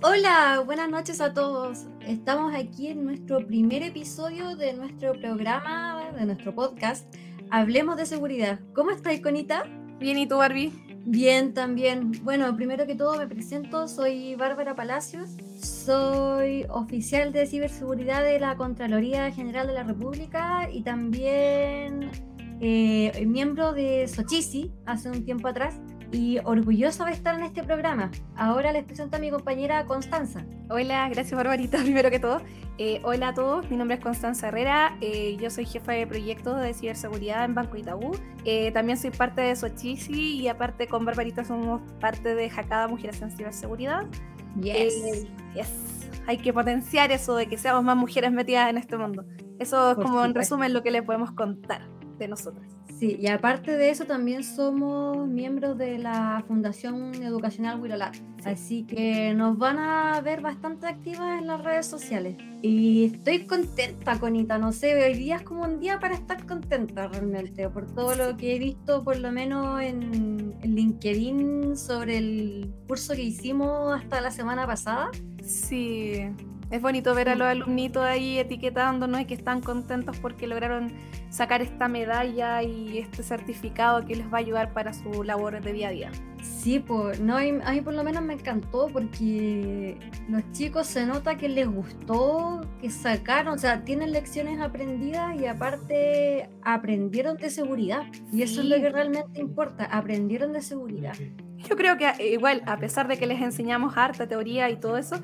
Hola, buenas noches a todos. Estamos aquí en nuestro primer episodio de nuestro programa, de nuestro podcast, Hablemos de Seguridad. ¿Cómo estáis, Conita? Bien, ¿y tú, Barbie? Bien, también. Bueno, primero que todo me presento, soy Bárbara Palacios, soy oficial de ciberseguridad de la Contraloría General de la República y también eh, miembro de Sochisi hace un tiempo atrás y orgullosa de estar en este programa. Ahora les presento a mi compañera Constanza. Hola, gracias Barbarita, primero que todo. Eh, hola a todos, mi nombre es Constanza Herrera, eh, yo soy jefa de proyecto de ciberseguridad en Banco Itaú. Eh, también soy parte de Sochisi y aparte con Barbarita somos parte de Jacada Mujeres en Ciberseguridad. Yes. yes. Hay que potenciar eso de que seamos más mujeres metidas en este mundo. Eso es como en resumen lo que le podemos contar de nosotras. Sí, y aparte de eso también somos miembros de la Fundación Educacional Wirolat, así que nos van a ver bastante activas en las redes sociales. Y estoy contenta, Conita, no sé, hoy día es como un día para estar contenta realmente, por todo lo que he visto por lo menos en, en LinkedIn sobre el curso que hicimos hasta la semana pasada. Sí, es bonito ver a los alumnitos ahí etiquetándonos y que están contentos porque lograron sacar esta medalla y este certificado que les va a ayudar para su labor de día a día. Sí, pues, no, a mí por lo menos me encantó porque los chicos se nota que les gustó, que sacaron, o sea, tienen lecciones aprendidas y aparte aprendieron de seguridad. Y eso es lo que realmente importa, aprendieron de seguridad. Yo creo que eh, igual, a pesar de que les enseñamos harta teoría y todo eso,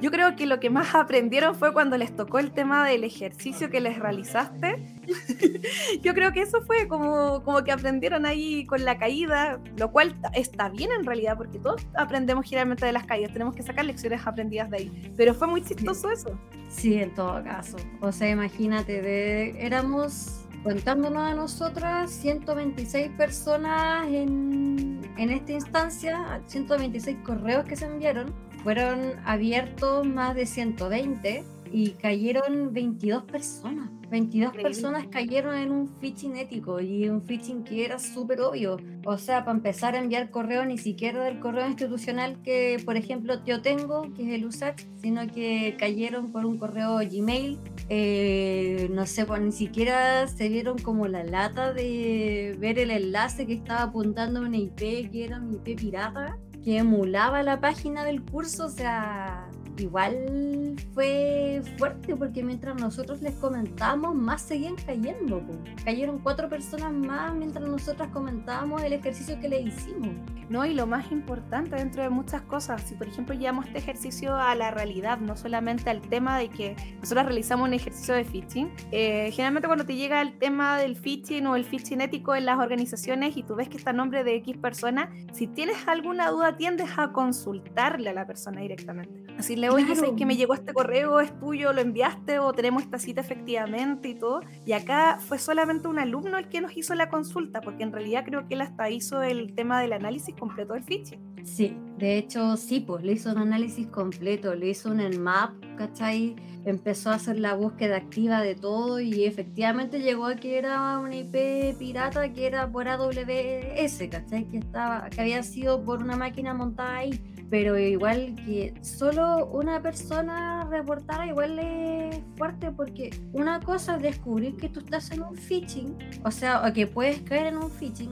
yo creo que lo que más aprendieron fue cuando les tocó el tema del ejercicio que les realizaste. Yo creo que eso fue como, como que aprendieron ahí con la caída, lo cual está bien en realidad, porque todos aprendemos generalmente de las caídas, tenemos que sacar lecciones aprendidas de ahí. Pero fue muy chistoso eso. Sí, en todo caso. O sea, imagínate, de, éramos contándonos a nosotras 126 personas en, en esta instancia, 126 correos que se enviaron fueron abiertos más de 120 y cayeron 22 personas. 22 personas cayeron en un phishing ético y un phishing que era súper obvio. O sea, para empezar a enviar correo ni siquiera del correo institucional que, por ejemplo, yo tengo, que es el USAC, sino que cayeron por un correo Gmail. Eh, no sé, pues ni siquiera se vieron como la lata de ver el enlace que estaba apuntando a una IP que era una IP pirata que emulaba la página del curso, o sea, igual fue fuerte porque mientras nosotros les comentamos, más seguían cayendo. Cayeron cuatro personas más mientras nosotras comentábamos el ejercicio que le hicimos. No, y lo más importante dentro de muchas cosas, si por ejemplo llevamos este ejercicio a la realidad, no solamente al tema de que nosotros realizamos un ejercicio de phishing, eh, generalmente cuando te llega el tema del phishing o el phishing ético en las organizaciones y tú ves que está a nombre de X persona, si tienes alguna duda tiendes a consultarle a la persona directamente. Así le voy a decir que me llegó este correo, es tuyo, lo enviaste o tenemos esta cita efectivamente y todo. Y acá fue solamente un alumno el que nos hizo la consulta, porque en realidad creo que él hasta hizo el tema del análisis completo del phishing. Sí, de hecho sí, pues le hizo un análisis completo, le hizo un map, ¿cachai? Empezó a hacer la búsqueda activa de todo y efectivamente llegó a que era una IP pirata que era por AWS, ¿cachai? Que, estaba, que había sido por una máquina montada ahí pero igual que solo una persona reportara igual es fuerte porque una cosa es descubrir que tú estás en un phishing, o sea, o que puedes caer en un phishing,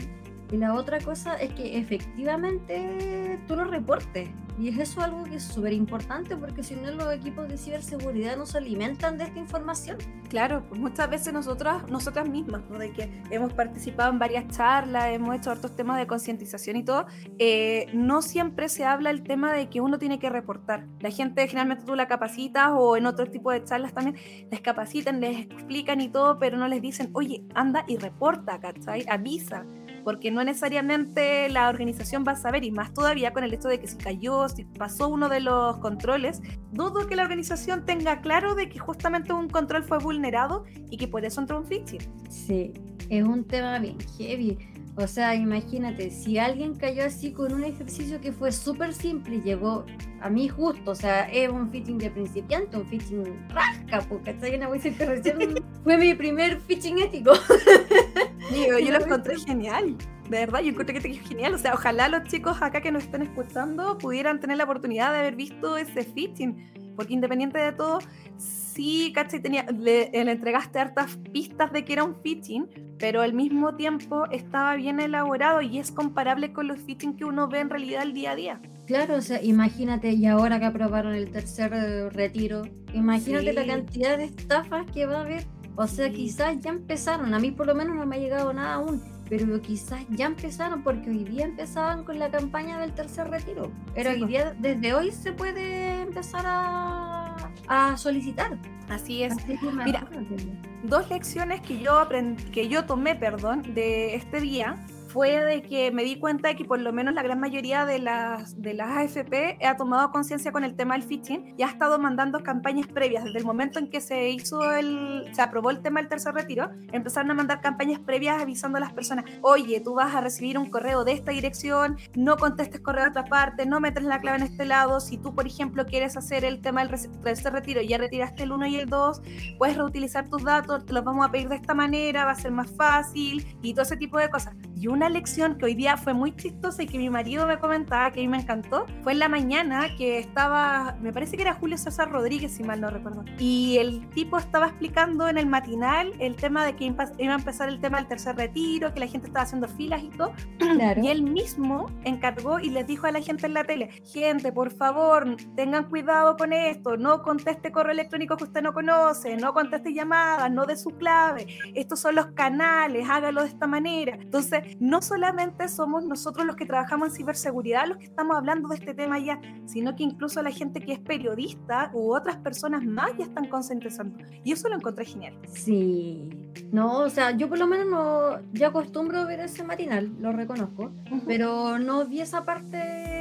y la otra cosa es que efectivamente tú lo reportes. Y es eso algo que es súper importante porque si no los equipos de ciberseguridad no se alimentan de esta información. Claro, pues muchas veces nosotras, nosotras mismas, ¿no? de que hemos participado en varias charlas, hemos hecho otros temas de concientización y todo, eh, no siempre se habla el tema de que uno tiene que reportar. La gente generalmente tú la capacitas o en otro tipo de charlas también les capacitan, les explican y todo, pero no les dicen, oye, anda y reporta, ¿cachai? Avisa porque no necesariamente la organización va a saber, y más todavía con el hecho de que si cayó, si pasó uno de los controles, dudo que la organización tenga claro de que justamente un control fue vulnerado y que por eso entró un phishing. Sí, es un tema bien heavy. O sea, imagínate, si alguien cayó así con un ejercicio que fue súper simple y llegó a mí justo, o sea, es un phishing de principiante, un phishing rasca, porque está una que recién fue mi primer phishing ético. yo, yo lo encontré genial. de verdad, yo encuentro que es genial. O sea, ojalá los chicos acá que nos estén escuchando pudieran tener la oportunidad de haber visto ese fitting, porque independiente de todo, sí, ¿cachai? Tenía, le, le, entregaste hartas pistas de que era un fitting, pero al mismo tiempo estaba bien elaborado y es comparable con los fitting que uno ve en realidad el día a día. Claro, o sea, imagínate, y ahora que aprobaron el tercer retiro, imagínate sí. la cantidad de estafas que va a haber. O sea, quizás ya empezaron, a mí por lo menos no me ha llegado nada aún, pero quizás ya empezaron porque hoy día empezaban con la campaña del tercer retiro. Pero sí, hoy día, desde hoy se puede empezar a, a solicitar. Así es. Así Mira, dos lecciones que yo aprendí, que yo tomé, perdón, de este día fue de que me di cuenta de que por lo menos la gran mayoría de las, de las AFP ha tomado conciencia con el tema del phishing y ha estado mandando campañas previas. Desde el momento en que se hizo el, se aprobó el tema del tercer retiro, empezaron a mandar campañas previas avisando a las personas, oye, tú vas a recibir un correo de esta dirección, no contestes correo de otra parte, no metes la clave en este lado. Si tú, por ejemplo, quieres hacer el tema del tercer retiro y ya retiraste el 1 y el 2, puedes reutilizar tus datos, te los vamos a pedir de esta manera, va a ser más fácil y todo ese tipo de cosas. Y una lección que hoy día fue muy chistosa y que mi marido me comentaba que a mí me encantó fue en la mañana que estaba, me parece que era Julio César Rodríguez, si mal no recuerdo. Y el tipo estaba explicando en el matinal el tema de que iba a empezar el tema del tercer retiro, que la gente estaba haciendo filas y todo. Claro. Y él mismo encargó y les dijo a la gente en la tele: gente, por favor, tengan cuidado con esto, no conteste correo electrónico que usted no conoce, no conteste llamadas, no de su clave. Estos son los canales, hágalo de esta manera. Entonces, no solamente somos nosotros los que trabajamos en ciberseguridad los que estamos hablando de este tema ya, sino que incluso la gente que es periodista u otras personas más ya están concientizando. Y eso lo encontré genial. Sí. No, o sea, yo por lo menos no, ya acostumbro ver ese matinal, lo reconozco, uh -huh. pero no vi esa parte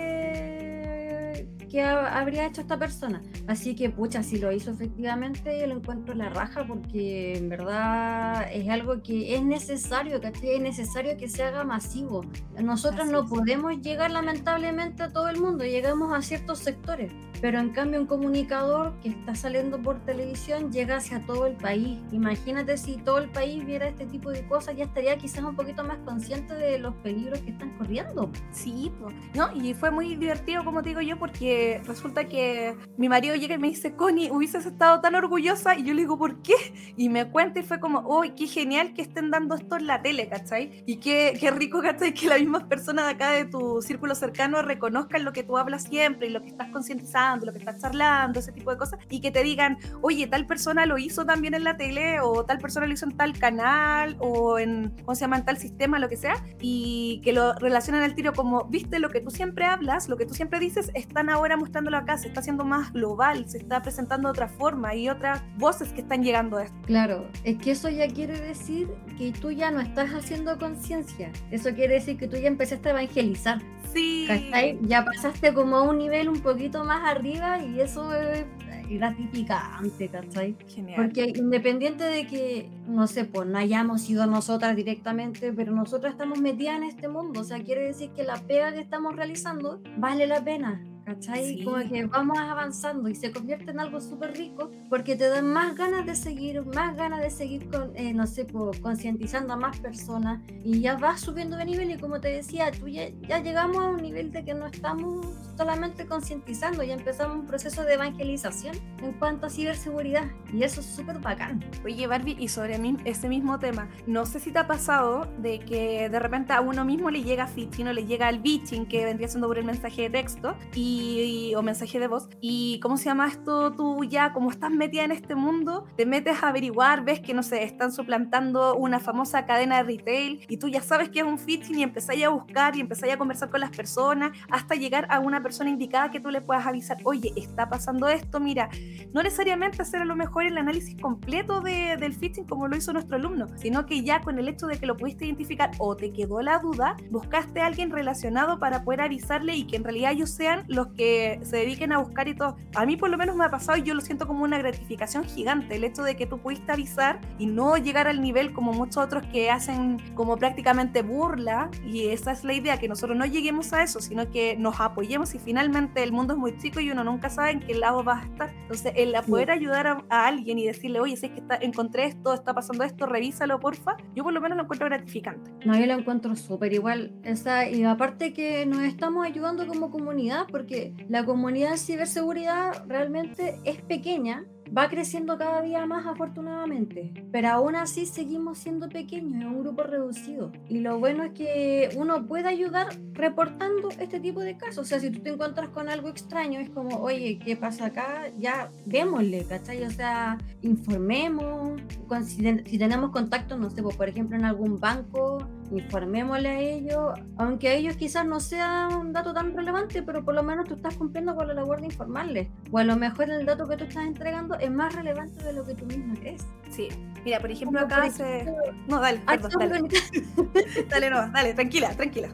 que ha, habría hecho esta persona. Así que, pucha, si lo hizo efectivamente, lo encuentro la raja porque en verdad es algo que es necesario, ¿cachai? Es necesario que se haga masivo. Nosotros Así no es. podemos llegar lamentablemente a todo el mundo, llegamos a ciertos sectores, pero en cambio un comunicador que está saliendo por televisión llega hacia todo el país. Imagínate si todo el país viera este tipo de cosas, ya estaría quizás un poquito más consciente de los peligros que están corriendo. Sí, ¿no? Y fue muy divertido, como te digo yo, porque resulta que mi marido llega y me dice, Connie, hubieses estado tan orgullosa, y yo le digo, ¿por qué? Y me cuenta y fue como, uy, qué genial que estén dando esto en la tele, ¿cachai? Y qué, qué rico, ¿cachai? Que las mismas personas de acá de tu círculo cercano reconozcan lo que tú hablas siempre y lo que estás concientizando, lo que estás charlando, ese tipo de cosas, y que te digan, oye, tal persona lo hizo también en la tele, o tal persona lo hizo en tal canal, o en, ¿cómo se llama?, en tal sistema, lo que sea, y que lo relacionan al tiro como, viste, lo que tú siempre hablas, lo que tú siempre dices, están ahora mostrándolo acá, se está haciendo más global, se está presentando de otra forma y otras voces que están llegando a esto. Claro, es que eso ya quiere decir que tú ya no estás haciendo conciencia, eso quiere decir que tú ya empezaste a evangelizar. Sí. ¿Cachai? Ya pasaste como a un nivel un poquito más arriba y eso es gratificante, ¿cachai? Genial. Porque independiente de que, no sé, pues no hayamos sido nosotras directamente, pero nosotras estamos metidas en este mundo, o sea, quiere decir que la pega que estamos realizando vale la pena, ¿cachai? Sí. Como que vamos avanzando y se convierte en algo súper rico porque te dan más ganas de seguir, más ganas de seguir con, eh, no sé, concientizando a más personas y ya vas subiendo de nivel y como te decía, tú ya, ya llegamos a un nivel de que no estamos solamente concientizando, ya empezamos un proceso de evangelización en cuanto a ciberseguridad y eso es súper bacán. Oye Barbie, y sobre mí, ese mismo tema, no sé si te ha pasado de que de repente a uno mismo le llega phishing o le llega el bitching que vendría siendo por el mensaje de texto y, y, o mensaje de voz. Y cómo se llama esto tú ya como estás metida en este mundo te metes a averiguar ves que no sé están suplantando una famosa cadena de retail y tú ya sabes que es un phishing y empezáis a buscar y empezáis a conversar con las personas hasta llegar a una persona indicada que tú le puedas avisar oye está pasando esto mira no necesariamente hacer a lo mejor el análisis completo de, del phishing como lo hizo nuestro alumno sino que ya con el hecho de que lo pudiste identificar o te quedó la duda buscaste a alguien relacionado para poder avisarle y que en realidad ellos sean los los que se dediquen a buscar y todo. A mí por lo menos me ha pasado y yo lo siento como una gratificación gigante, el hecho de que tú pudiste avisar y no llegar al nivel como muchos otros que hacen como prácticamente burla y esa es la idea, que nosotros no lleguemos a eso, sino que nos apoyemos y finalmente el mundo es muy chico y uno nunca sabe en qué lado va a estar. Entonces, el poder ayudar a, alguien y decirle, oye, si es que está, encontré esto, está pasando esto, revísalo, porfa, yo por lo menos lo encuentro gratificante. No, yo lo encuentro súper igual. Esa, y aparte que nos estamos ayudando como comunidad, porque la comunidad de ciberseguridad realmente es pequeña, va creciendo cada día más afortunadamente, pero aún así seguimos siendo pequeños, es un grupo reducido. Y lo bueno es que uno puede ayudar reportando este tipo de casos. O sea, si tú te encuentras con algo extraño, es como, oye, ¿qué pasa acá? Ya démosle, ¿cachai? O sea, informemos, si, tenemos contacto, no sé, pues, por ejemplo, en algún banco, informémosle a ellos, aunque a ellos quizás no sea un dato tan relevante, pero por lo menos tú estás cumpliendo con la labor de informarles. O a lo mejor el dato que tú estás entregando es más relevante de lo que tú mismo crees. Sí. Mira, por ejemplo, acá hace. No, dale, perdón, dale. dale, no, dale, tranquila, tranquila.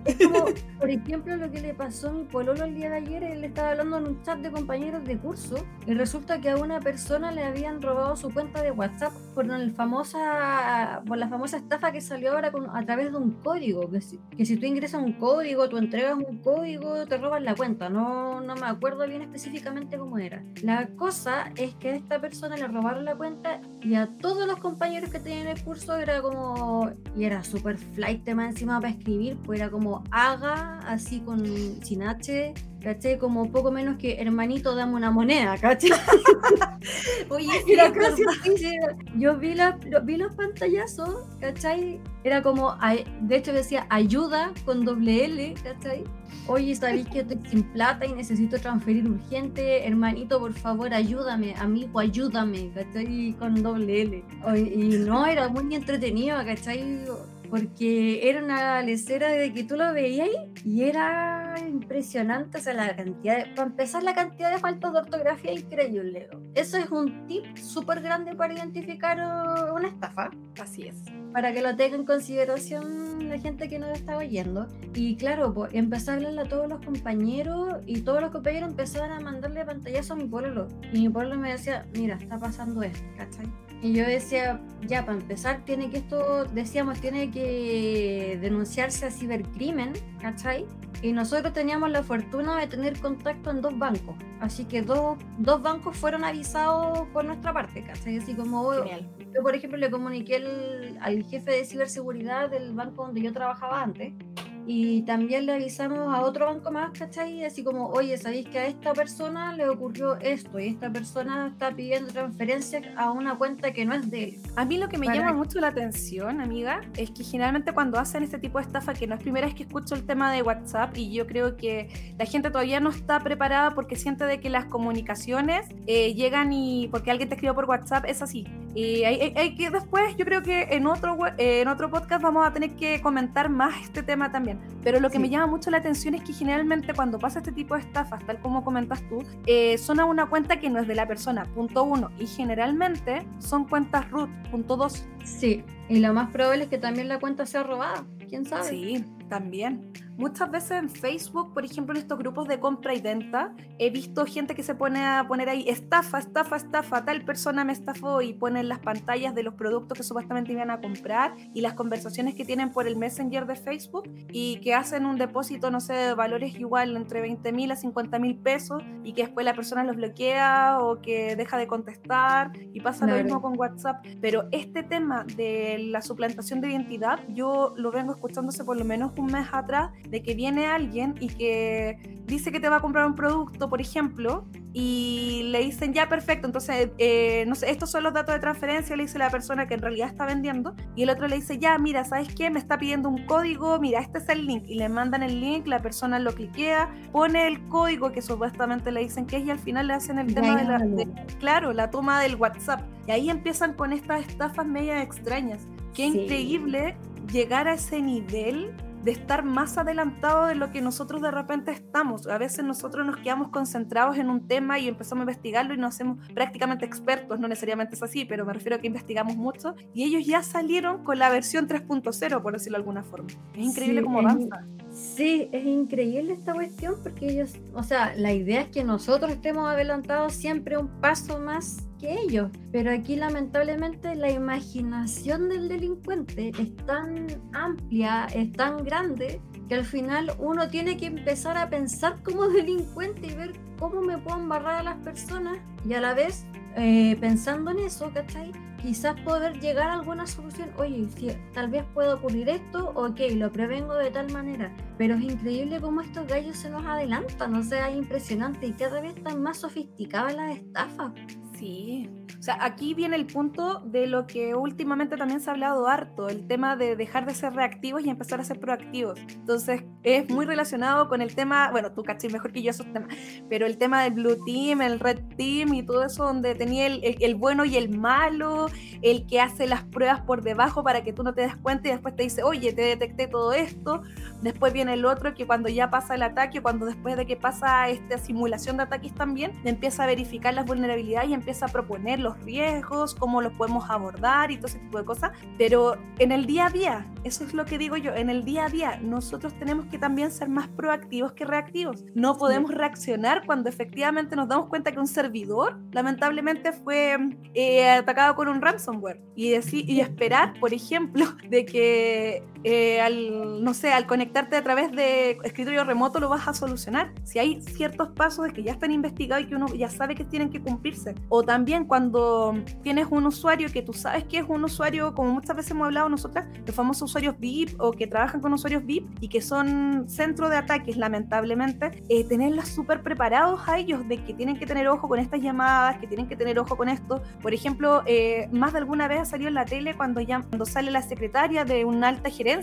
por ejemplo, lo que le pasó a mi pololo el día de ayer, él estaba hablando en un chat de compañeros de curso y resulta que a una persona le habían robado su cuenta de WhatsApp por, el famosa, por la famosa estafa que salió ahora con, a través de un código. Que si, que si tú ingresas un código, tú entregas un código, te roban la cuenta. No, no me acuerdo bien específicamente cómo era. La cosa es que a esta persona le robaron la cuenta y a todos los compañeros que tenían el curso era como, y era súper flight tema encima para escribir, pues era como haga, así con sin H, ¿cachai? Como poco menos que hermanito, dame una moneda, ¿cachai? Oye, era casi Yo vi, la, vi los pantallazos, ¿cachai? Era como, de hecho decía ayuda con doble L, ¿cachai? Oye, sabéis que estoy sin plata y necesito transferir urgente, hermanito, por favor, ayúdame, amigo, ayúdame, ¿cachai? Con doble L. y no, era muy entretenido, ¿cachai? Porque era una lecera de que tú lo veías y era impresionante, o sea, la cantidad de, para empezar la cantidad de faltas de ortografía increíble. Eso es un tip súper grande para identificar una estafa. Así es. Para que lo tenga en consideración la gente que nos está oyendo. Y claro, pues empecé a hablarle a todos los compañeros y todos los compañeros empezaron a mandarle pantallazo a mi pueblo. Y mi pueblo me decía, mira, está pasando esto, ¿cachai? Y yo decía, ya, para empezar, tiene que esto, decíamos, tiene que denunciarse a cibercrimen, ¿cachai? Y nosotros teníamos la fortuna de tener contacto en dos bancos. Así que dos, dos bancos fueron avisados por nuestra parte, ¿cachai? Así como yo, por ejemplo, le comuniqué al jefe de ciberseguridad del banco donde yo trabajaba antes y también le avisamos a otro banco más, ¿cachai? Así como, oye, ¿sabéis que a esta persona le ocurrió esto? Y esta persona está pidiendo transferencia a una cuenta que no es de él. A mí lo que me llama mucho la atención, amiga, es que generalmente cuando hacen este tipo de estafa, que no es primera vez que escucho el tema de WhatsApp, y yo creo que la gente todavía no está preparada porque siente de que las comunicaciones eh, llegan y porque alguien te escribió por WhatsApp, es así. Y hay, hay, que después, yo creo que en otro, eh, en otro podcast vamos a tener que comentar más este tema también pero lo que me llama mucho la atención es que generalmente cuando pasa este tipo de estafas, tal como comentas tú, eh, son a una cuenta que no es de la persona, punto uno, y generalmente son cuentas root, punto dos. Sí, y lo más probable es que también la cuenta sea robada, quién sabe. Sí, también. Muchas veces en Facebook, por ejemplo, en estos grupos de compra y venta, he visto gente que se pone a poner ahí estafa, estafa, estafa, tal persona me estafó y ponen las pantallas de los productos que supuestamente iban a comprar y las conversaciones que tienen por el Messenger de Facebook y que hacen un depósito, no sé, de valores igual entre 20 mil a 50 mil pesos y que después la persona los bloquea o que deja de contestar y pasa lo mismo con WhatsApp. Pero este tema de la suplantación de identidad, yo lo vengo escuchándose por lo menos un mes atrás de que viene alguien y que dice que te va a comprar un producto, por ejemplo, y le dicen, ya, perfecto, entonces, eh, no sé, estos son los datos de transferencia, le dice la persona que en realidad está vendiendo, y el otro le dice, ya, mira, ¿sabes qué? Me está pidiendo un código, mira, este es el link, y le mandan el link, la persona lo cliquea, pone el código que supuestamente le dicen que es, y al final le hacen el tema de la, claro, la toma del WhatsApp, y ahí empiezan con estas estafas medias extrañas. Qué increíble llegar a ese nivel de estar más adelantado de lo que nosotros de repente estamos. A veces nosotros nos quedamos concentrados en un tema y empezamos a investigarlo y nos hacemos prácticamente expertos, no necesariamente es así, pero me refiero a que investigamos mucho y ellos ya salieron con la versión 3.0, por decirlo de alguna forma. Es increíble cómo avanza. Sí, es increíble esta cuestión porque ellos, o sea, la idea es que nosotros estemos adelantados siempre un paso más que ellos, pero aquí lamentablemente la imaginación del delincuente es tan amplia, es tan grande, que al final uno tiene que empezar a pensar como delincuente y ver cómo me puedo embarrar a las personas y a la vez eh, pensando en eso, ¿cachai? Quizás poder llegar a alguna solución. Oye, si tal vez pueda ocurrir esto, ok, lo prevengo de tal manera. Pero es increíble cómo estos gallos se nos adelantan, o sea, es impresionante y cada vez están más sofisticadas las estafas. Sí, o sea, aquí viene el punto de lo que últimamente también se ha hablado harto, el tema de dejar de ser reactivos y empezar a ser proactivos. Entonces, es muy relacionado con el tema, bueno, tú cachis mejor que yo esos temas, pero el tema del Blue Team, el Red Team y todo eso, donde tenía el, el, bueno y el malo, el que hace las pruebas por debajo para que tú no te des cuenta y después te dice, oye, te detecté todo esto. Después viene el otro que cuando ya pasa el ataque, cuando después de que pasa esta simulación de ataques también, empieza a verificar las vulnerabilidades y empieza a proponer los riesgos, cómo los podemos abordar y todo ese tipo de cosas. Pero en el día a día, eso es lo que digo yo, en el día a día nosotros tenemos que también ser más proactivos que reactivos. No podemos reaccionar cuando efectivamente nos damos cuenta que un servidor lamentablemente fue eh, atacado con un ransomware. Y, decir, y esperar, por ejemplo, de que eh, al, no sé, al conectarte a través de escritorio remoto lo vas a solucionar. Si hay ciertos pasos que ya están investigados y que uno ya sabe que tienen que cumplirse. O también cuando tienes un usuario que tú sabes que es un usuario, como muchas veces hemos hablado nosotras, los famosos usuarios VIP o que trabajan con usuarios VIP y que son centro de ataques, lamentablemente, eh, tenerlas súper preparados a ellos de que tienen que tener ojo con estas llamadas, que tienen que tener ojo con esto. Por ejemplo, eh, más de alguna vez ha salido en la tele cuando, ya, cuando sale la secretaria de una alta gerencia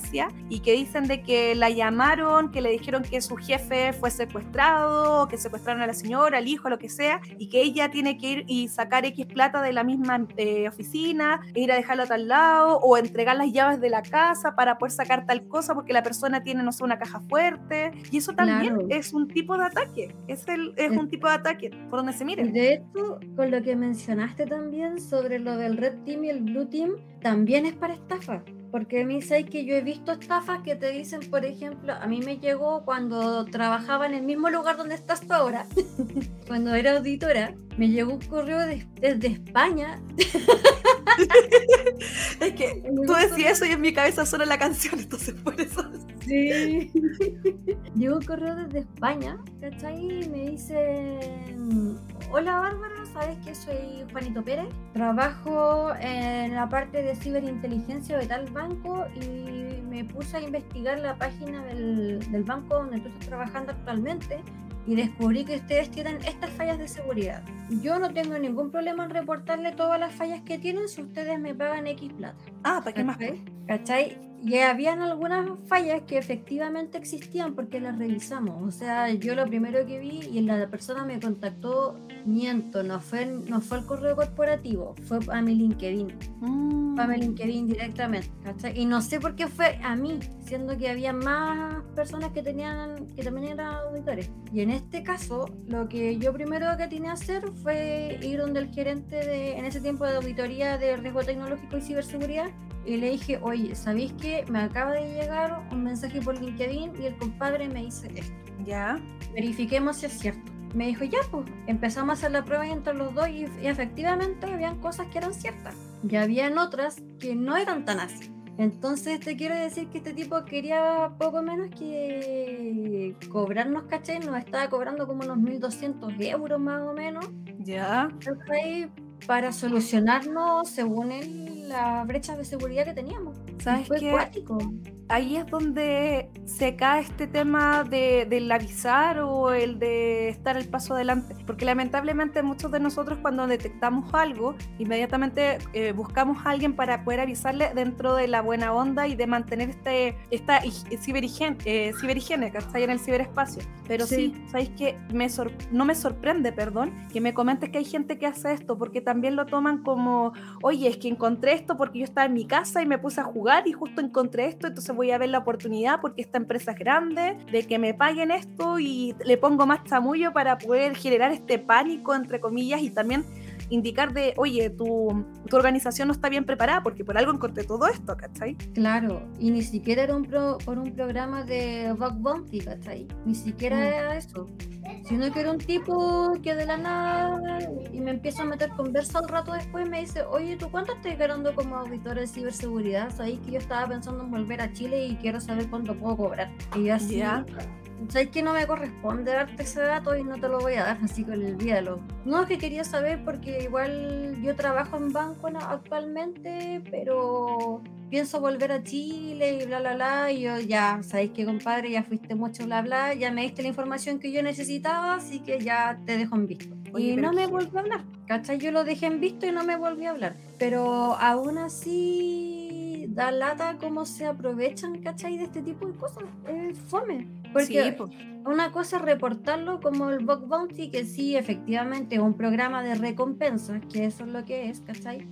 y que dicen de que la llamaron, que le dijeron que su jefe fue secuestrado, que secuestraron a la señora, al hijo, lo que sea, y que ella tiene que ir y sacar X plata de la misma eh, oficina, e ir a dejarlo a tal lado, o entregar las llaves de la casa para poder sacar tal cosa porque la persona tiene, no sé, una caja fuerte. Y eso también es un tipo de ataque, es, el, es un tipo de ataque, por donde se mire. De hecho, con lo que mencionaste también sobre lo del Red Team y el Blue Team, también es para estafa. Porque a mí sé que yo he visto estafas que te dicen, por ejemplo, a mí me llegó cuando trabajaba en el mismo lugar donde estás tú ahora, cuando era auditora, me llegó un correo desde España. es que tú decías eso y en mi cabeza suena la canción, entonces por eso. Sí. llegó un correo desde España, ¿cachai? Y me dicen, hola Bárbara, ¿sabes que soy Juanito Pérez? Trabajo en la parte de ciberinteligencia de tal banco y me puse a investigar la página del, del banco donde tú estás trabajando actualmente y descubrí que ustedes tienen estas fallas de seguridad. Yo no tengo ningún problema en reportarle todas las fallas que tienen si ustedes me pagan X plata. Ah, ¿para qué más? ¿Cachai? Y habían algunas fallas que efectivamente existían porque las revisamos. O sea, yo lo primero que vi y la persona me contactó, miento, no fue, no fue el correo corporativo, fue a mi LinkedIn. Mm. Fue a mi LinkedIn directamente. ¿cachai? Y no sé por qué fue a mí, siendo que había más personas que tenían que también eran auditores. Y en este caso, lo que yo primero que tenía que hacer fue ir donde el gerente de, en ese tiempo de auditoría de riesgo tecnológico y ciberseguridad y le dije, oye, ¿sabéis me acaba de llegar un mensaje por LinkedIn y el compadre me dice esto? Ya. Verifiquemos si es cierto. Me dijo, ya, pues empezamos a hacer la prueba entre los dos y, efectivamente habían cosas que eran ciertas. Y habían otras que no eran tan así. Entonces te quiero decir que este tipo quería poco menos que cobrarnos, ¿cachai? Nos estaba cobrando como unos 1.200 euros más o menos. Ya. Para solucionarnos según él la brecha de seguridad que teníamos. ¿Sabes fue qué? Ahí es donde se cae este tema de, del avisar o el de estar el paso adelante. Porque lamentablemente muchos de nosotros cuando detectamos algo, inmediatamente eh, buscamos a alguien para poder avisarle dentro de la buena onda y de mantener este, esta ciberhigiene, eh, ciberhigiene que está ahí en el ciberespacio. Pero sí, ¿sabéis que me no me sorprende, perdón, que me comentes que hay gente que hace esto? Porque también lo toman como, oye, es que encontré esto porque yo estaba en mi casa y me puse a jugar y justo encontré esto, entonces voy a ver la oportunidad porque esta empresa es grande, de que me paguen esto y le pongo más chamullo para poder generar este pánico, entre comillas, y también indicar de, oye, tu, tu organización no está bien preparada porque por algo encontré todo esto, ¿cachai? Claro, y ni siquiera era un pro, por un programa de Bug Bounty, ¿cachai? Ni siquiera Mm. era eso. Sino que era un tipo que de la nada y me empieza a meter conversa al rato después me dice, oye, ¿tú cuánto estás ganando como auditor de ciberseguridad? Sabéis que yo estaba pensando en volver a Chile y quiero saber cuánto puedo cobrar. Y yo así, Ya. Sabes que no me corresponde darte ese dato y no te lo voy a dar, así que olvídalo. No es que quería saber porque igual yo trabajo en banco actualmente, pero pienso volver a Chile y bla bla bla. Y yo ya, sabéis que compadre, ya fuiste mucho bla bla, ya me diste la información que yo necesitaba, así que ya te dejo en visto. Oye, y no me volvió a hablar, ¿cachai? Yo lo dejé en visto y no me volvió a hablar. Pero aún así da lata cómo se aprovechan, ¿cachai? De este tipo de cosas. Es fome. Porque Sí, po. una cosa es reportarlo como el Bug Bounty, que sí, efectivamente, es un programa de recompensas, que eso es lo que es, ¿cachai?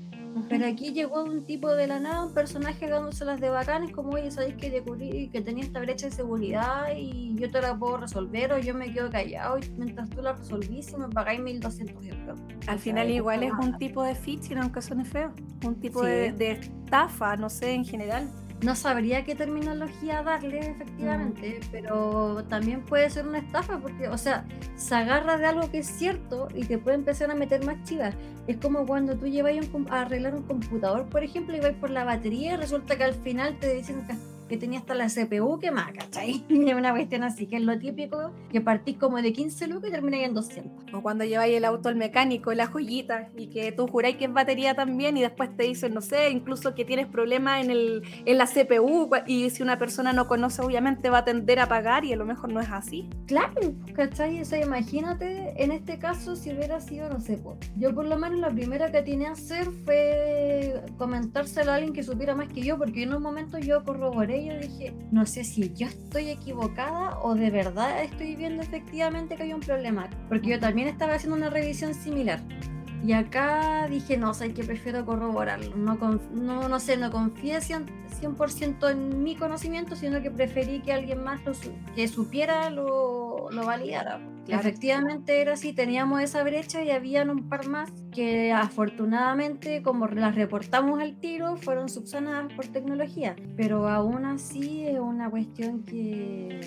Pero aquí llegó un tipo de la nada, un personaje dándoselas de bacanes, como, oye, sabéis que descubrí que tenía esta brecha de seguridad y yo te la puedo resolver, o yo me quedo callado y mientras tú la resolvís y me pagáis 1200 euros. Al O final sea, igual es un tipo de phishing, aunque suene feo. Un tipo Sí. de, de estafa, no sé, en general. No sabría qué terminología darle, efectivamente, Mm. pero también puede ser una estafa, porque, o sea, se agarra de algo que es cierto y te puede empezar a meter más chivas. Es como cuando tú llevas a arreglar un computador, por ejemplo, y vais por la batería y resulta que al final te dicen que, que tenía hasta la CPU quemada, ¿cachai? Es una cuestión así, que es lo típico, que partís como de 15 lucas y termináis en 200. O cuando lleváis el auto al mecánico, la joyita, y que tú juráis que es batería también, y después te dicen, no sé, incluso que tienes problemas en, el, en la CPU, y si una persona no conoce, obviamente va a tender a pagar, y a lo mejor no es así. Claro, ¿cachai? O sea, imagínate en este caso si hubiera sido, no sé, po, yo por lo menos la primera que tenía que hacer fue comentárselo a alguien que supiera más que yo, porque en un momento yo corroboré yo dije, no sé si yo estoy equivocada o de verdad estoy viendo efectivamente que hay un problema, porque yo también estaba haciendo una revisión similar. Y acá dije, no, sé que prefiero corroborarlo. No, no, no sé, no confié 100%, 100% en mi conocimiento, sino que preferí que alguien más lo su- que supiera lo, lo validara. Claro. Efectivamente era así, teníamos esa brecha y habían un par más que afortunadamente, como las reportamos al tiro, fueron subsanadas por tecnología. Pero aún así es una cuestión que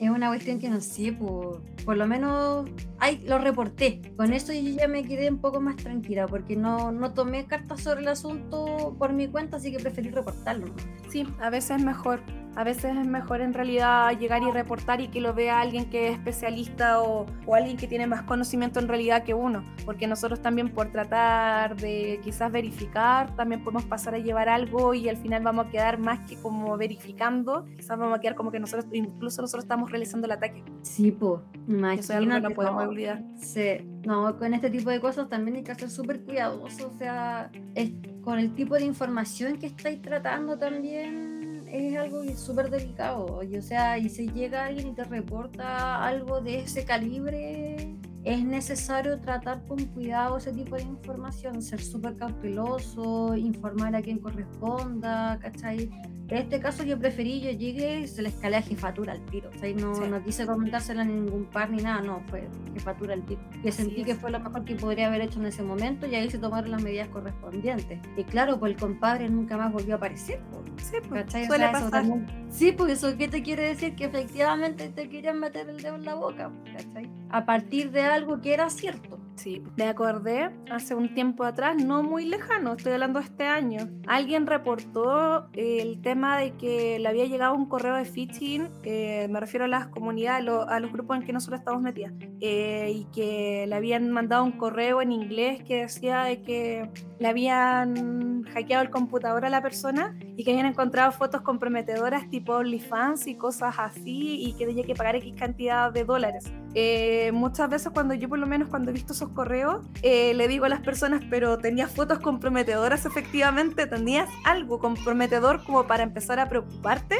es una cuestión que no sé, por, por lo menos ay, lo reporté. Con eso yo ya me quedé un poco más tranquila porque no, no tomé cartas sobre el asunto por mi cuenta, así que preferí reportarlo. Sí, a veces es mejor. A veces es mejor en realidad llegar y reportar y que lo vea alguien que es especialista o, o alguien que tiene más conocimiento en realidad que uno. Porque nosotros también por tratar de quizás verificar, también podemos pasar a llevar algo y al final vamos a quedar más que como verificando. Quizás vamos a quedar como que nosotros, incluso nosotros estamos realizando el ataque. Sí, pues, Eso es algo que imagínate. no podemos no. olvidar. Sí, no, con este tipo de cosas también hay que ser súper cuidadoso, o sea, es- con el tipo de información que estáis tratando también es algo súper delicado, y, o sea, y si llega alguien y te reporta algo de ese calibre, es necesario tratar con cuidado ese tipo de información, ser súper cauteloso, informar a quien corresponda, ¿cachai? En este caso yo preferí, yo llegué y se le escalé a jefatura al tiro, y no, Sí. no quise comentársela a ningún par ni nada, no, fue jefatura al tiro. Que sentí que fue lo mejor que podría haber hecho en ese momento y ahí se tomaron las medidas correspondientes. Y claro, pues el compadre nunca más volvió a aparecer. pues, Sí, pues, ¿cachai? O suele sea, pasar. también- Sí, pues eso qué te quiere decir que efectivamente te querían meter el dedo en la boca, ¿cachai? A partir de algo que era cierto. Sí, me acordé hace un tiempo atrás, no muy lejano, estoy hablando de este año. Alguien reportó el tema de que le había llegado un correo de phishing, eh, me refiero a las comunidades, a, lo- a los grupos en que nosotros estamos metidas, eh, y que le habían mandado un correo en inglés que decía de que le habían hackeado el computador a la persona y que habían encontrado fotos comprometedoras tipo OnlyFans y cosas así y que tenía que pagar X cantidad de dólares. Eh, muchas veces cuando yo por lo menos cuando he visto esos correos, eh, le digo a las personas, pero tenías fotos comprometedoras efectivamente, tenías algo comprometedor como para empezar a preocuparte.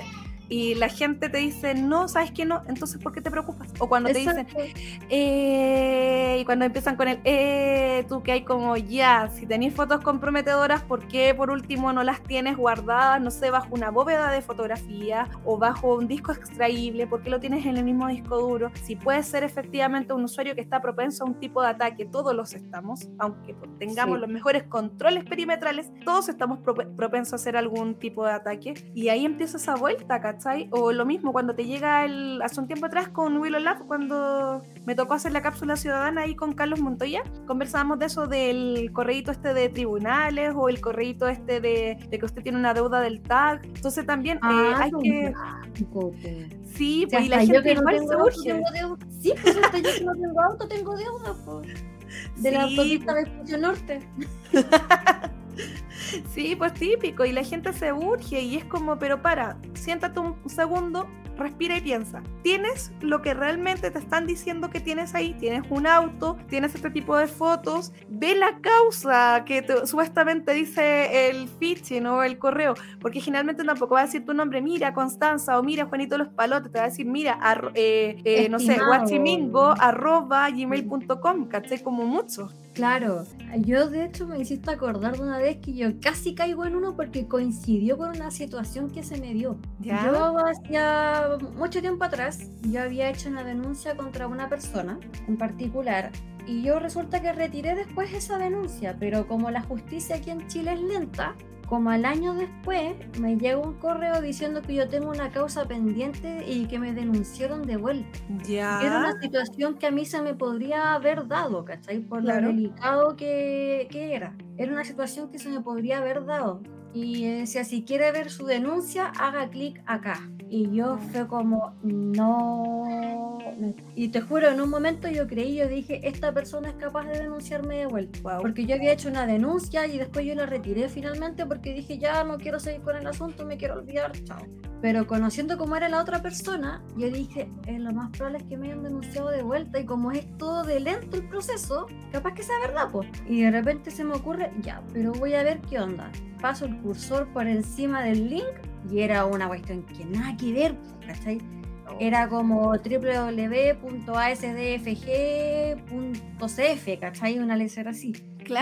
Y la gente te dice, no, ¿sabes qué no? Entonces, ¿por qué te preocupas? O cuando te dicen, eh, y cuando empiezan con el, eh, tú que hay como, ya, si tenéis fotos comprometedoras, ¿por qué por último no las tienes guardadas, no sé, bajo una bóveda de fotografía o bajo un disco extraíble? ¿Por qué lo tienes en el mismo disco duro? Si puede ser efectivamente un usuario que está propenso a un tipo de ataque, todos los estamos, aunque tengamos los mejores controles perimetrales, todos estamos propensos a hacer algún tipo de ataque. Y ahí empieza esa vuelta, ¿cachai? O lo mismo cuando te llega el, hace un tiempo atrás con Willow Lab, cuando me tocó hacer la cápsula ciudadana ahí con Carlos Montoya, conversábamos de eso del correíto este de tribunales o el correíto este de, que usted tiene una deuda del TAG. Entonces también eh, ah, hay que... Sí, pues, y la gente igual se urge. Sí, pues hasta yo que no tengo auto tengo deuda, pues. De la autopista de Norte. Sí, pues típico, y la gente se urge y es como, pero para, siéntate un segundo, respira y piensa. ¿Tienes lo que realmente te están diciendo que tienes ahí? ¿Tienes un auto? ¿Tienes este tipo de fotos? Ve la causa que supuestamente dice el phishing o el correo, porque generalmente tampoco va a decir tu nombre, mira Constanza o mira Juanito Los Palotes, te va a decir, mira, eh, eh, no sé, guachimingo arroba gmail.com, ¿caché? Como mucho. Claro, yo de hecho me hiciste acordar de una vez que yo casi caigo en uno porque coincidió con una situación que se me dio. ¿Ya? Yo hacía mucho tiempo atrás, yo había hecho una denuncia contra una persona en particular y yo resulta que retiré después esa denuncia, pero como la justicia aquí en Chile es lenta, como al año después me llega un correo diciendo que yo tengo una causa pendiente y que me denunciaron de vuelta. Ya. Era una situación que a mí se me podría haber dado, ¿cachai? Por lo delicado que, que era. Era una situación que se me podría haber dado y decía, si quiere ver su denuncia, haga clic acá. Y yo fue como, no. Y te juro, en un momento yo creí, yo dije, esta persona es capaz de denunciarme de vuelta. Porque yo había hecho una denuncia y después yo la retiré finalmente porque dije, ya no quiero seguir con el asunto, me quiero olvidar, chao. Pero conociendo cómo era la otra persona, yo dije, eh, lo más probable es que me hayan denunciado de vuelta y como es todo de lento el proceso, capaz que sea verdad, pues. Y de repente se me ocurre, ya, pero voy a ver qué onda. Paso el cursor por encima del link y era una cuestión que nada que ver, ¿cachai? Era como www.asdfg.cf, ¿cachai? Una lecera así.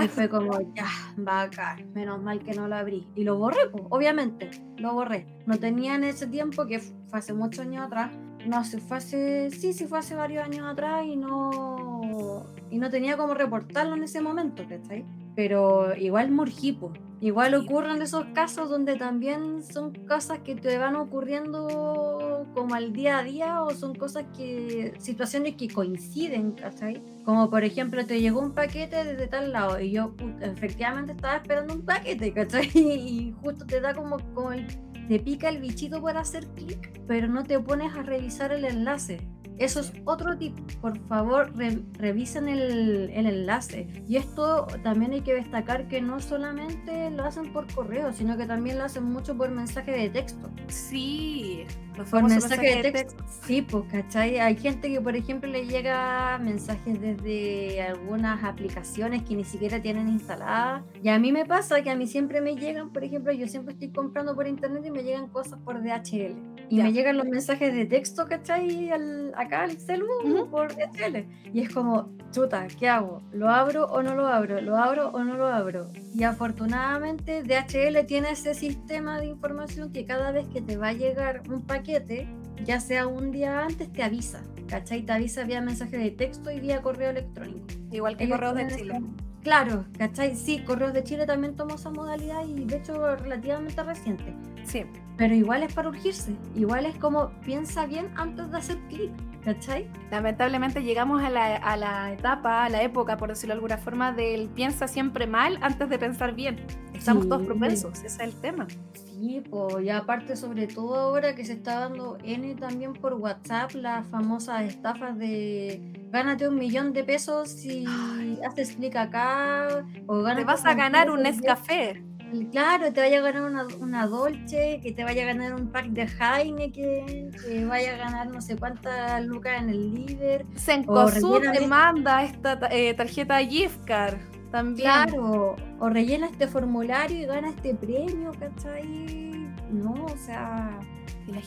Y fue como, ya, va acá, menos mal que no lo abrí. Y lo borré, pues, obviamente, lo borré. No tenía en ese tiempo, que fue hace muchos años atrás, no sé, fue hace, sí, sí, fue hace varios años atrás y no, y no tenía como reportarlo en ese momento, ¿cachai? Pero igual morjipo. Igual ocurren esos casos donde también son cosas que te van ocurriendo como al día a día o son cosas que, situaciones que coinciden, ¿cachai? Como por ejemplo, te llegó un paquete desde tal lado y yo efectivamente estaba esperando un paquete, ¿cachai? Y justo te da como, como el, te pica el bichito por hacer clic, pero no te pones a revisar el enlace. Eso es otro tip. Por favor, revisen el, el, enlace. Y esto también hay que destacar que no solamente lo hacen por correo, sino que también lo hacen mucho por mensaje de texto. Sí, por mensaje de texto. Sí, pues, ¿cachai? Hay gente que, por ejemplo, le llega mensajes desde algunas aplicaciones que ni siquiera tienen instaladas. Y a mí me pasa que a mí siempre me llegan, por ejemplo, yo siempre estoy comprando por internet y me llegan cosas por DHL. Y me llegan los mensajes de texto, ¿cachai? Al, acá al celular por DHL. Y es como, chuta, ¿qué hago? ¿Lo abro o no lo abro? ¿Lo abro o no lo abro? Y afortunadamente DHL tiene ese sistema de información que cada vez que te va a llegar un paquete, ya sea un día antes, te avisa. ¿Cachai? Te avisa vía mensaje de texto y vía correo electrónico. Igual que Correos de Chile. Claro, ¿cachai? Sí, Correos de Chile también tomó esa modalidad y de hecho relativamente reciente. Sí. Pero igual es para urgirse. Igual es como piensa bien antes de hacer clic. ¿Cachai? Lamentablemente llegamos a la, a la, etapa, a la época, por decirlo de alguna forma, del piensa siempre mal antes de pensar bien. Estamos todos propensos, ese es el tema. Sí, pues, y aparte, sobre todo ahora que se está dando N también por WhatsApp, las famosas estafas de gánate un millón de pesos si haces clic acá, o Te vas a ganar un Nescafé. Claro, te vaya a ganar una, una, Dolce, que te vaya a ganar un pack de Heineken, que vaya a ganar no sé cuántas lucas en el líder. Sencosud te manda esta eh, tarjeta gift card también. Claro, o rellena este formulario y gana este premio, ¿cachai? no, o sea,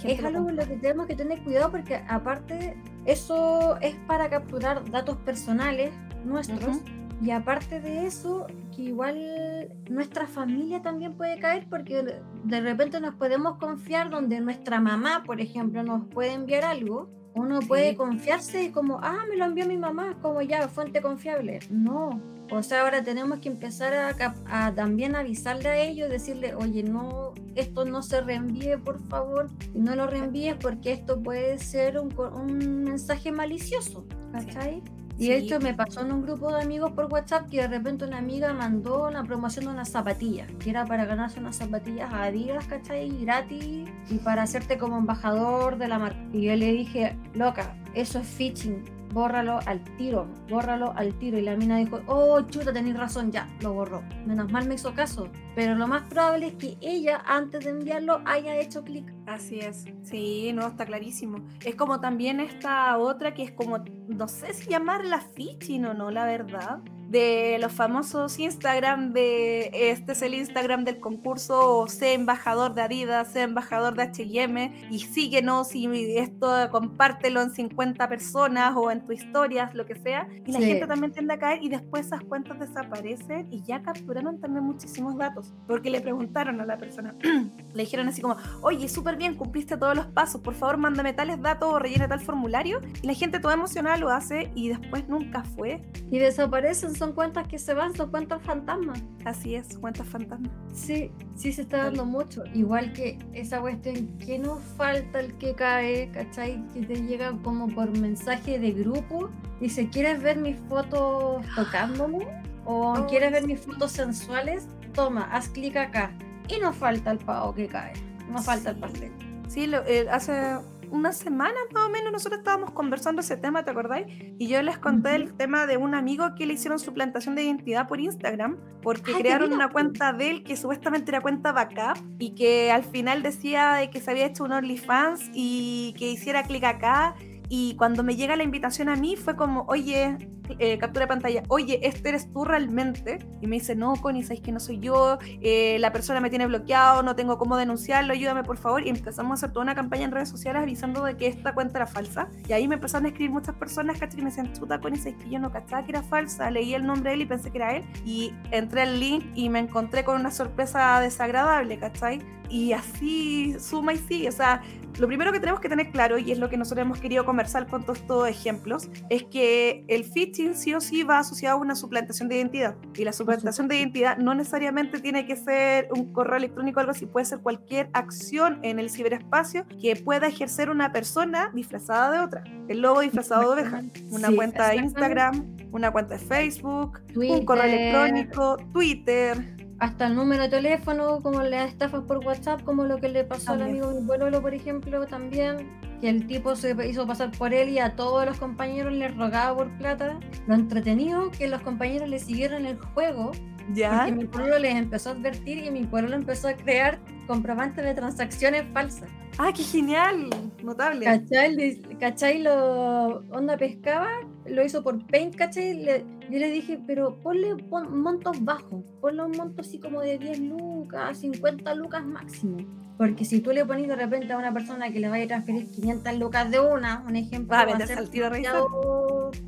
es algo con lo que tenemos que tener cuidado porque aparte eso es para capturar datos personales nuestros y aparte de eso que igual nuestra familia también puede caer porque de repente nos podemos confiar donde nuestra mamá, por ejemplo, nos puede enviar algo. Uno puede confiarse como, ah, me lo envió mi mamá, como ya, fuente confiable. No, o sea, ahora tenemos que empezar a, también avisarle a ellos, decirle, oye, no, esto no se reenvíe, por favor, y no lo reenvíes porque esto puede ser un, un mensaje malicioso, ¿cachai? Y de hecho me pasó en un grupo de amigos por WhatsApp que de repente una amiga mandó una promoción de unas zapatillas, que era para ganarse unas zapatillas a Adidas, ¿cachai? Gratis y para hacerte como embajador de la marca. Y yo le dije, loca, eso es phishing bórralo al tiro, bórralo al tiro. Y la mina dijo, oh, chuta, tenéis razón, ya, lo borró. Menos mal me hizo caso. Pero lo más probable es que ella, antes de enviarlo, haya hecho clic. Así es, sí, no, está clarísimo. Es como también esta otra que es como, no sé si llamarla phishing o no, la verdad de los famosos Instagram de este es el Instagram del concurso o sé embajador de Adidas, sé embajador de H&M y síguenos y esto compártelo en 50 personas o en tu historias, lo que sea. Y la gente también tiende a caer y después esas cuentas desaparecen y ya capturaron también muchísimos datos porque le preguntaron a la persona, le dijeron así como, oye, súper bien, cumpliste todos los pasos, por favor mándame tales datos o rellena tal formulario y la gente toda emocionada lo hace y después nunca fue. Y desaparecen son cuentas que se van, son cuentas fantasmas. Así es, cuentas fantasmas. Sí, sí se está dando mucho. Igual que esa cuestión que nos falta el que cae, ¿cachai? Que te llega como por mensaje de grupo. Dice, ¿quieres ver mis fotos tocándome? ¿O oh, quieres ver mis fotos sensuales? Toma, haz clic acá. Y nos falta el pago que cae. Nos falta el pastel. Sí, lo, eh, hace unas semanas más o menos nosotros estábamos conversando ese tema, ¿te acordáis? Y yo les conté el tema de un amigo que le hicieron su plantación de identidad por Instagram porque crearon una cuenta de él que supuestamente era cuenta backup y que al final decía de que se había hecho un OnlyFans y que hiciera clic acá y cuando me llega la invitación a mí fue como, oye, eh, captura de pantalla, oye, este eres tú realmente. Y me dice, no, Connie, sabes que no soy yo, eh, la persona me tiene bloqueado, no tengo cómo denunciarlo, ayúdame por favor. Y empezamos a hacer toda una campaña en redes sociales avisando de que esta cuenta era falsa. Y ahí me empezaron a escribir muchas personas, ¿cachai? Que me decían, chuta, Connie, sabes que yo no cachaba que era falsa. Leí el nombre de él y pensé que era él. Y entré al link y me encontré con una sorpresa desagradable, ¿cachai? Y así suma y sigue. O sea, lo primero que tenemos que tener claro, y es lo que nosotros hemos querido conversar con todos estos ejemplos, es que el phishing sí o sí va asociado a una suplantación de identidad. Y la suplantación de identidad no necesariamente tiene que ser un correo electrónico o algo así, puede ser cualquier acción en el ciberespacio que pueda ejercer una persona disfrazada de otra. El lobo disfrazado de oveja. Una cuenta de Instagram, una cuenta de Facebook, un correo electrónico, Twitter, hasta el número de teléfono, como las estafas por WhatsApp, como lo que le pasó al amigo mi pueblo, por ejemplo, también, que el tipo se hizo pasar por él y a todos los compañeros le rogaba por plata. Lo entretenido que los compañeros le siguieron el juego, ¿Ya? porque mi pueblo les empezó a advertir y mi pueblo empezó a crear comprobantes de transacciones falsas. ¡Ah, qué genial! Notable. ¿Cachai? ¿Cachai? Lo onda pescaba, lo hizo por Paint, ¿cachai? yo le dije, pero ponle montos bajos, ponle un monto así como de 10 lucas, 50 lucas máximo. Porque si tú le pones de repente a una persona que le vaya a transferir 500 lucas de una, un ejemplo, va a, va a ser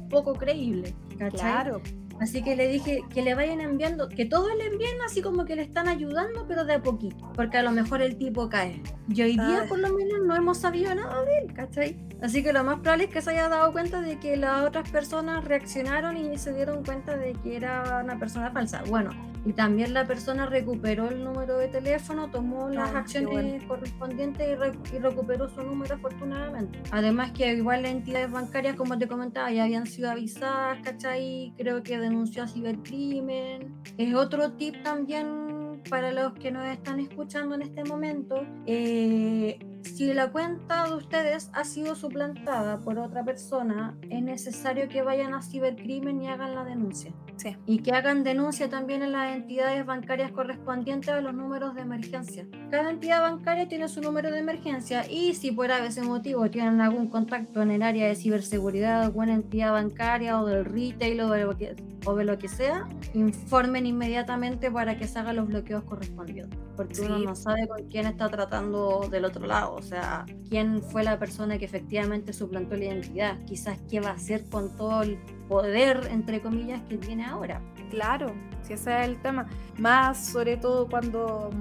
poco creíble. ¿cachai? Claro. Así que le dije que le vayan enviando, que todos le envíen así como que le están ayudando, pero de a poquito, porque a lo mejor el tipo cae. Y hoy día por lo menos no hemos sabido nada de él, ¿cachai? Así que lo más probable es que se haya dado cuenta de que las otras personas reaccionaron y se dieron cuenta de que era una persona falsa. Bueno, y también la persona recuperó el número de teléfono, tomó las acciones correspondientes y, recuperó su número afortunadamente. Además que igual las entidades bancarias, como te comentaba, ya habían sido avisadas, ¿cachai? Creo que denunció a cibercrimen. Es otro tip también para los que nos están escuchando en este momento. Eh, si la cuenta de ustedes ha sido suplantada por otra persona, es necesario que vayan a cibercrimen y hagan la denuncia. Y que hagan denuncia también en las entidades bancarias correspondientes a los números de emergencia. Cada entidad bancaria tiene su número de emergencia y si por ese motivo tienen algún contacto en el área de ciberseguridad, alguna entidad bancaria o del retail o de o de lo que sea, informen inmediatamente para que se hagan los bloqueos correspondientes. Porque uno no sabe con quién está tratando del otro lado, o sea, quién fue la persona que efectivamente suplantó la identidad, quizás qué va a hacer con todo el poder, entre comillas, que tiene ahora. Claro, si ese es el tema. Más sobre todo cuando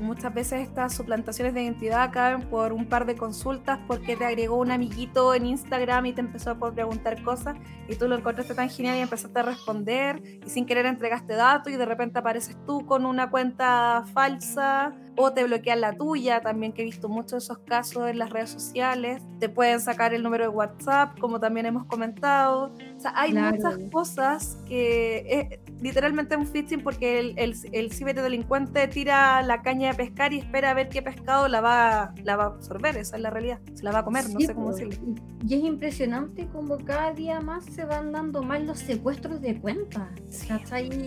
Muchas veces estas suplantaciones de identidad caen por un par de consultas porque te agregó un amiguito en Instagram y te empezó a preguntar cosas y tú lo encontraste tan genial y empezaste a responder y sin querer entregaste datos y de repente apareces tú con una cuenta falsa o te bloquean la tuya, también que he visto muchos de esos casos en las redes sociales, te pueden sacar el número de WhatsApp, como también hemos comentado. O sea, hay muchas cosas que es literalmente un phishing porque el, el, el ciberdelincuente tira la caña de pescar y espera a ver qué pescado la va, la va a absorber, esa es la realidad, se la va a comer, no sé cómo decirlo. Y es impresionante como cada día más se van dando más los secuestros de cuentas,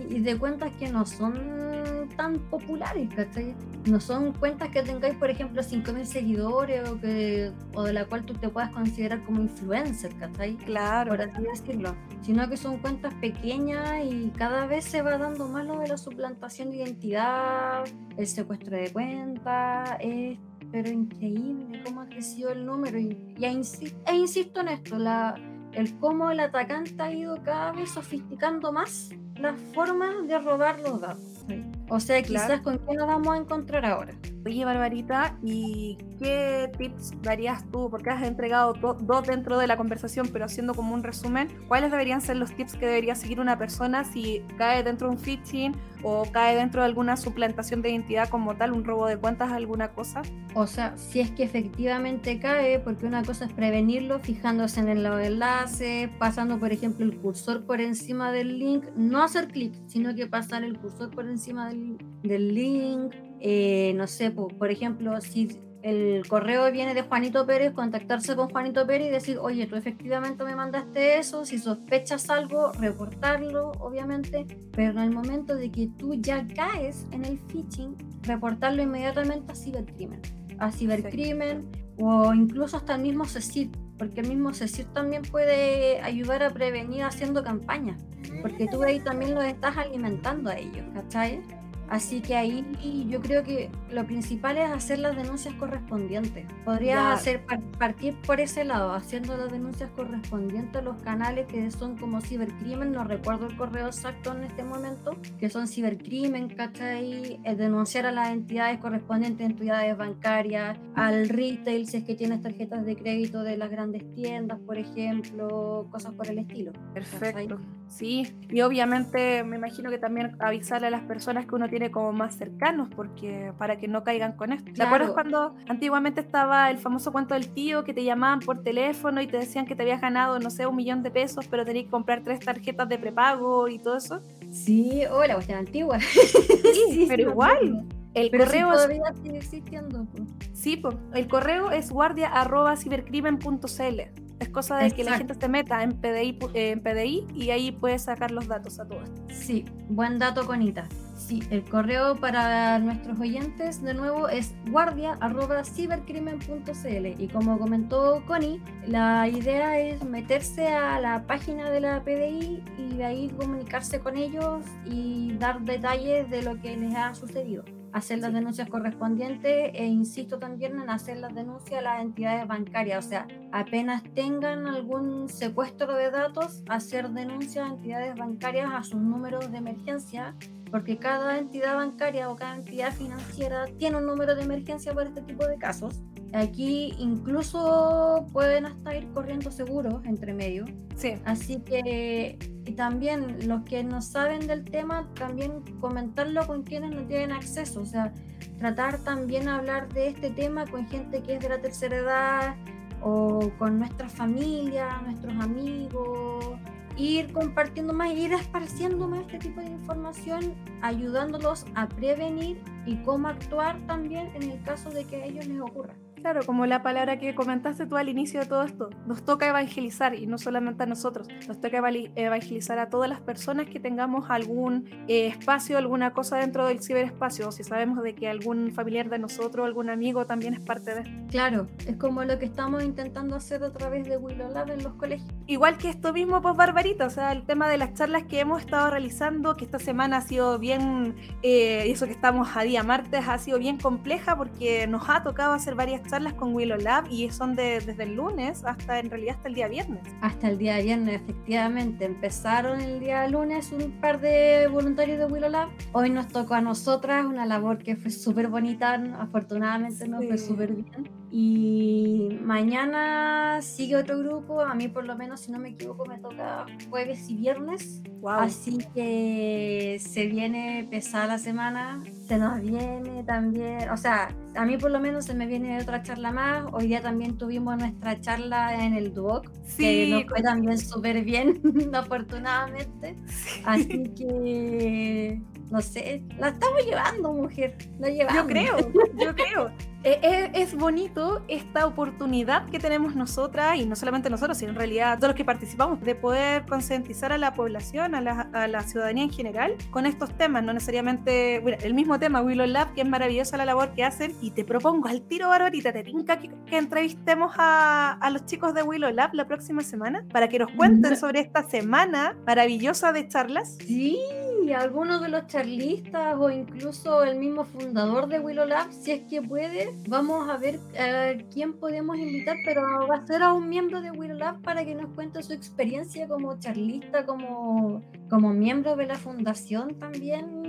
Y de cuentas que no son tan populares, ¿cachai? No son cuentas que tengáis, por ejemplo, 5.000 seguidores o, que, o de la cual tú te puedas considerar como influencer, ¿cachai? Claro. Por así decirlo. Sino que son cuentas pequeñas y cada vez se va dando más lo de la suplantación de identidad, el secuestro de cuentas, es pero increíble cómo ha crecido el número. Y, e insisto en esto, la, el cómo el atacante ha ido cada vez sofisticando más las formas de robar los datos. O sea, quizás con qué nos vamos a encontrar ahora. Oye, Barbarita, ¿y qué tips darías tú? Porque has entregado dos dentro de la conversación, pero haciendo como un resumen, ¿cuáles deberían ser los tips que debería seguir una persona si cae dentro de un phishing o cae dentro de alguna suplantación de identidad como tal, un robo de cuentas, alguna cosa? O sea, si es que efectivamente cae, porque una cosa es prevenirlo fijándose en el enlace, pasando, por ejemplo, el cursor por encima del link, no hacer clic, sino que pasar el cursor por encima del, del link, eh, no sé, por, ejemplo, si el correo viene de Juanito Pérez, contactarse con Juanito Pérez y decir, oye, tú efectivamente me mandaste eso, si sospechas algo, reportarlo, obviamente, pero en el momento de que tú ya caes en el phishing, reportarlo inmediatamente a cibercrimen, a cibercrimen o incluso hasta el mismo CECIR, porque el mismo CECIR también puede ayudar a prevenir haciendo campañas, porque tú ahí también lo estás alimentando a ellos, ¿cachai? Así que ahí yo creo que lo principal es hacer las denuncias correspondientes. Podrías hacer partir por ese lado, haciendo las denuncias correspondientes a los canales que son como cibercrimen, no recuerdo el correo exacto en este momento, que son cibercrimen, ¿cachai? Es denunciar a las entidades correspondientes, entidades bancarias, al retail, si es que tienes tarjetas de crédito de las grandes tiendas, por ejemplo, cosas por el estilo. Perfecto. Sí, y obviamente me imagino que también avisarle a las personas que uno tiene como más cercanos, porque para que no caigan con esto. ¿Te acuerdas cuando antiguamente estaba el famoso cuento del tío que te llamaban por teléfono y te decían que te habías ganado, no sé, un millón de pesos, pero tenías que comprar tres tarjetas de prepago y todo eso? Sí, hola, oh, cuestión antigua. Sí, pero igual. El correo todavía sigue existiendo. Sí, pues, el correo es guardia arroba cibercrimen.cl. Es cosa de que la gente se meta en PDI, eh, en PDI y ahí puedes sacar los datos a todos. Sí, buen dato, Conita. Sí, el correo para nuestros oyentes de nuevo es guardia.cibercrimen.cl y como comentó Connie, la idea es meterse a la página de la PDI y de ahí comunicarse con ellos y dar detalles de lo que les ha sucedido hacer las denuncias correspondientes e insisto también en hacer las denuncias a las entidades bancarias, o sea, apenas tengan algún secuestro de datos, hacer denuncias a entidades bancarias a sus números de emergencia, porque cada entidad bancaria o cada entidad financiera tiene un número de emergencia para este tipo de casos. Aquí incluso pueden hasta ir corriendo seguros entre medio. Sí. Así que y también los que no saben del tema, también comentarlo con quienes no tienen acceso. O sea, tratar también hablar de este tema con gente que es de la tercera edad o con nuestra familia, nuestros amigos. Ir compartiendo más, ir esparciendo más este tipo de información, ayudándolos a prevenir y cómo actuar también en el caso de que a ellos les ocurra. Claro, como la palabra que comentaste tú al inicio de todo esto, nos toca evangelizar y no solamente a nosotros, nos toca evangelizar a todas las personas que tengamos algún eh, espacio, alguna cosa dentro del ciberespacio, o si sabemos de que algún familiar de nosotros, algún amigo también es parte de esto. Claro, es como lo que estamos intentando hacer a través de Willow Lab en los colegios. Igual que esto mismo, pues Barbarita, o sea, el tema de las charlas que hemos estado realizando, que esta semana ha sido bien, eh, eso que estamos a día martes, ha sido bien compleja porque nos ha tocado hacer varias charlas con Willow Lab y son de, desde el lunes hasta en realidad hasta el día viernes. Hasta el día viernes, efectivamente. Empezaron el día lunes un par de voluntarios de Willow Lab. Hoy nos tocó a nosotras una labor que fue súper bonita, afortunadamente nos fue súper bien. Y mañana sigue otro grupo, a mí por lo menos, si no me equivoco, me toca jueves y viernes. Así que se viene pesada la semana, se nos viene también, o sea, a mí por lo menos se me viene otra charla más. Hoy día también tuvimos nuestra charla en el Duoc, que nos fue también súper bien, afortunadamente. Así que, no sé, la estamos llevando, mujer. La llevamos. Yo creo, yo creo. Eh, eh, es, bonito esta oportunidad que tenemos nosotras, y no solamente nosotros, sino en realidad todos los que participamos, de poder concientizar a la población, a la, ciudadanía en general, con estos temas, no necesariamente, bueno, el mismo tema, Willow Lab, que es maravillosa la labor que hacen, y te propongo al tiro, Barbarita, te tinca que, que entrevistemos a, a, los chicos de Willow Lab la próxima semana, para que nos cuenten sobre esta semana maravillosa de charlas. Sí, algunos de los charlistas o incluso el mismo fundador de Willow Lab, si es que puede, vamos a ver eh, quién podemos invitar, pero va a ser a un miembro de Willow Lab para que nos cuente su experiencia como charlista, como, como miembro de la fundación también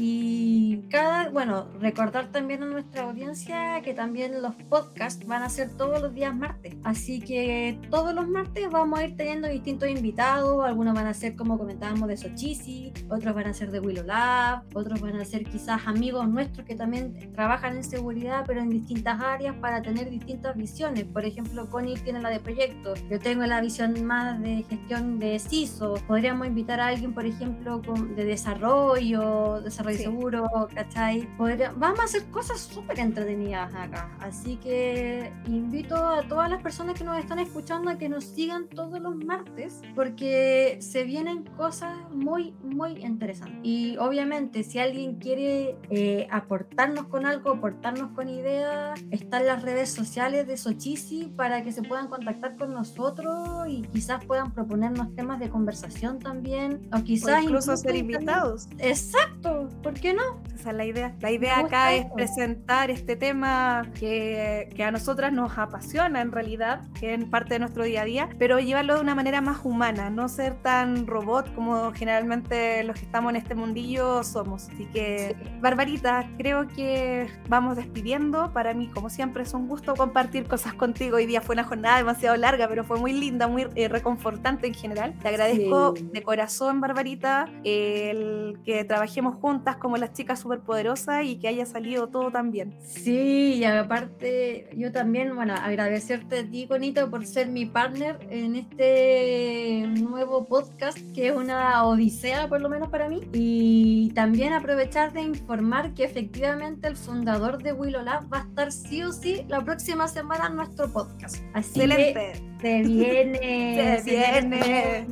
y cada, bueno, recordar también a nuestra audiencia que también los podcasts van a ser todos los días martes. Así que todos los martes vamos a ir teniendo distintos invitados. Algunos van a ser, como comentábamos, de Sochisi, otros van a ser de Willow Lab, otros van a ser quizás amigos nuestros que también trabajan en seguridad, pero en distintas áreas para tener distintas visiones. Por ejemplo, Connie tiene la de proyectos, yo tengo la visión más de gestión de CISO. Podríamos invitar a alguien, por ejemplo, de desarrollo, desarrollo seguro, ¿cachai? vamos a hacer cosas súper entretenidas acá. Así que invito a todas las personas que nos están escuchando a que nos sigan todos los martes porque se vienen cosas muy, muy interesantes. Y obviamente, si alguien quiere eh, aportarnos con algo, aportarnos con ideas, están las redes sociales de Sochisi para que se puedan contactar con nosotros y quizás puedan proponernos temas de conversación también. O quizás incluso, ser invitados. Exacto, ¿por qué no? Esa es la idea. La idea acá es presentar este tema que, que, a nosotras nos apasiona en realidad, que es parte de nuestro día a día, pero llevarlo de una manera más humana, no ser tan robot como generalmente los que estamos en este mundillo somos. Así que, Barbarita, creo que vamos despidiendo. Para mí, como siempre, es un gusto compartir cosas contigo. Hoy día fue una jornada demasiado larga, pero fue muy linda, muy eh, reconfortante en general. Te agradezco de corazón, Barbarita, el que trabajemos juntas como las chicas superpoderosas y que haya salido todo tan bien. Sí, y aparte yo también, bueno, agradecerte a ti, Conito, por ser mi partner en este nuevo podcast, que es una odisea por lo menos para mí. Y también aprovechar de informar que efectivamente el fundador de Willow Lab va a estar sí o sí la próxima semana en nuestro podcast. Así Excelente. Se viene. se, viene.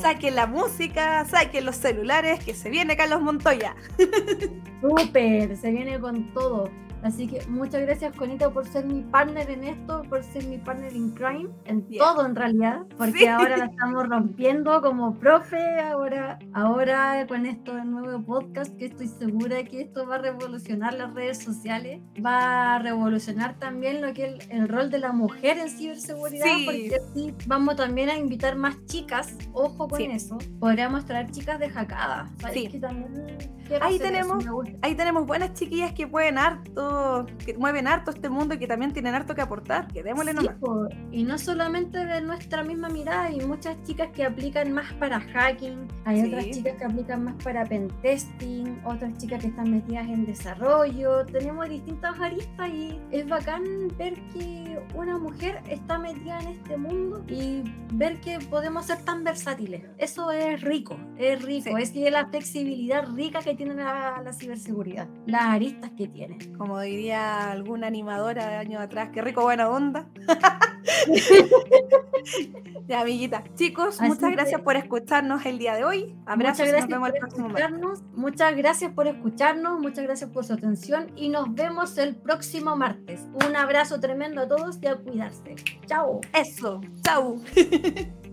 Saquen la música, saquen los celulares, que se viene Carlos Montoya. Súper, se viene con todo. Así que muchas gracias, Conita, por ser mi partner en esto, por ser mi partner in crime, en todo en realidad, porque ahora la estamos rompiendo como profe, ahora, ahora con esto del nuevo podcast, que estoy segura que esto va a revolucionar las redes sociales, va a revolucionar también lo que es el, rol de la mujer en ciberseguridad, porque así vamos también a invitar más chicas, ojo con eso, podríamos traer chicas de jacada, sí. que también ahí tenemos, ahí tenemos buenas chiquillas que pueden harto, que mueven harto este mundo y que también tienen harto que aportar, que démosle nomás. y no solamente de nuestra misma mirada, hay muchas chicas que aplican más para hacking, hay otras chicas que aplican más para pentesting, otras chicas que están metidas en desarrollo, tenemos distintas aristas y es bacán ver que una mujer está metida en este mundo y ver que podemos ser tan versátiles. Eso es rico, es rico, es que la flexibilidad rica que tiene la, la, ciberseguridad, las aristas que tiene. Como diría alguna animadora de años atrás. Qué rico, buena onda. ya, amiguita. Chicos, muchas gracias por escucharnos el día de hoy. Abrazos nos vemos el próximo Muchas gracias por escucharnos, muchas gracias por su atención y nos vemos el próximo martes. Un abrazo tremendo a todos y a cuidarse. Chao. Eso, chao.